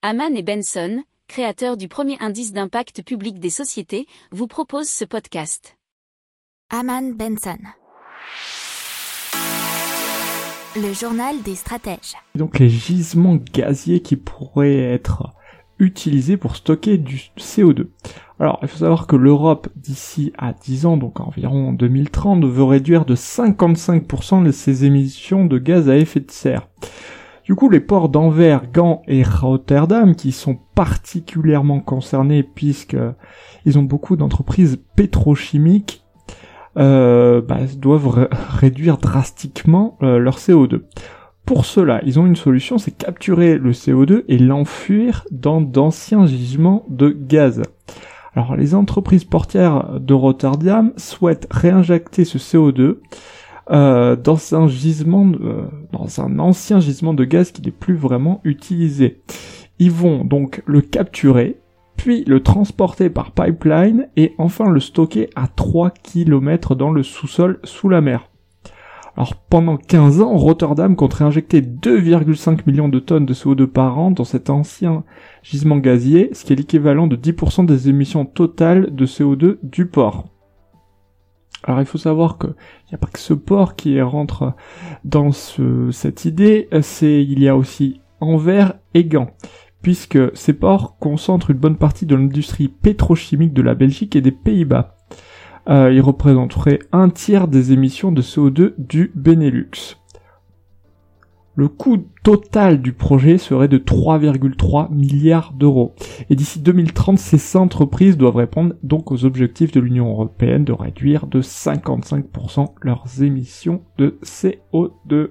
Haman et Benson, créateurs du premier indice d'impact public des sociétés, vous proposent ce podcast. Haman Benson. Le journal des stratèges. Donc les gisements gaziers qui pourraient être utilisés pour stocker du CO2. Alors, il faut savoir que l'Europe, d'ici à 10 ans, donc environ 2030, veut réduire de 55% ses émissions de gaz à effet de serre. Du coup, les ports d'Anvers, Gand et Rotterdam, qui sont particulièrement concernés puisque ils ont beaucoup d'entreprises pétrochimiques, euh, bah, doivent réduire drastiquement euh, leur CO2. Pour cela, ils ont une solution, c'est capturer le CO2 et l'enfuir dans d'anciens gisements de gaz. Alors les entreprises portières de Rotterdam souhaitent réinjecter ce CO2 euh, dans un gisement, euh, dans un ancien gisement de gaz qui n'est plus vraiment utilisé. Ils vont donc le capturer, puis le transporter par pipeline et enfin le stocker à 3 km dans le sous-sol sous la mer. Alors pendant 15 ans, Rotterdam compte réinjecter 2,5 millions de tonnes de CO2 par an dans cet ancien gisement gazier, ce qui est l'équivalent de 10% des émissions totales de CO2 du port. Alors il faut savoir qu'il n'y a pas que ce port qui rentre dans cette idée, il y a aussi Anvers et Gand, puisque ces ports concentrent une bonne partie de l'industrie pétrochimique de la Belgique et des Pays-Bas euh, il représenterait un tiers des émissions de CO2 du Benelux. Le coût total du projet serait de 3,3 milliards d'euros. Et d'ici 2030, ces entreprises doivent répondre donc aux objectifs de l'Union européenne de réduire de 55% leurs émissions de CO2.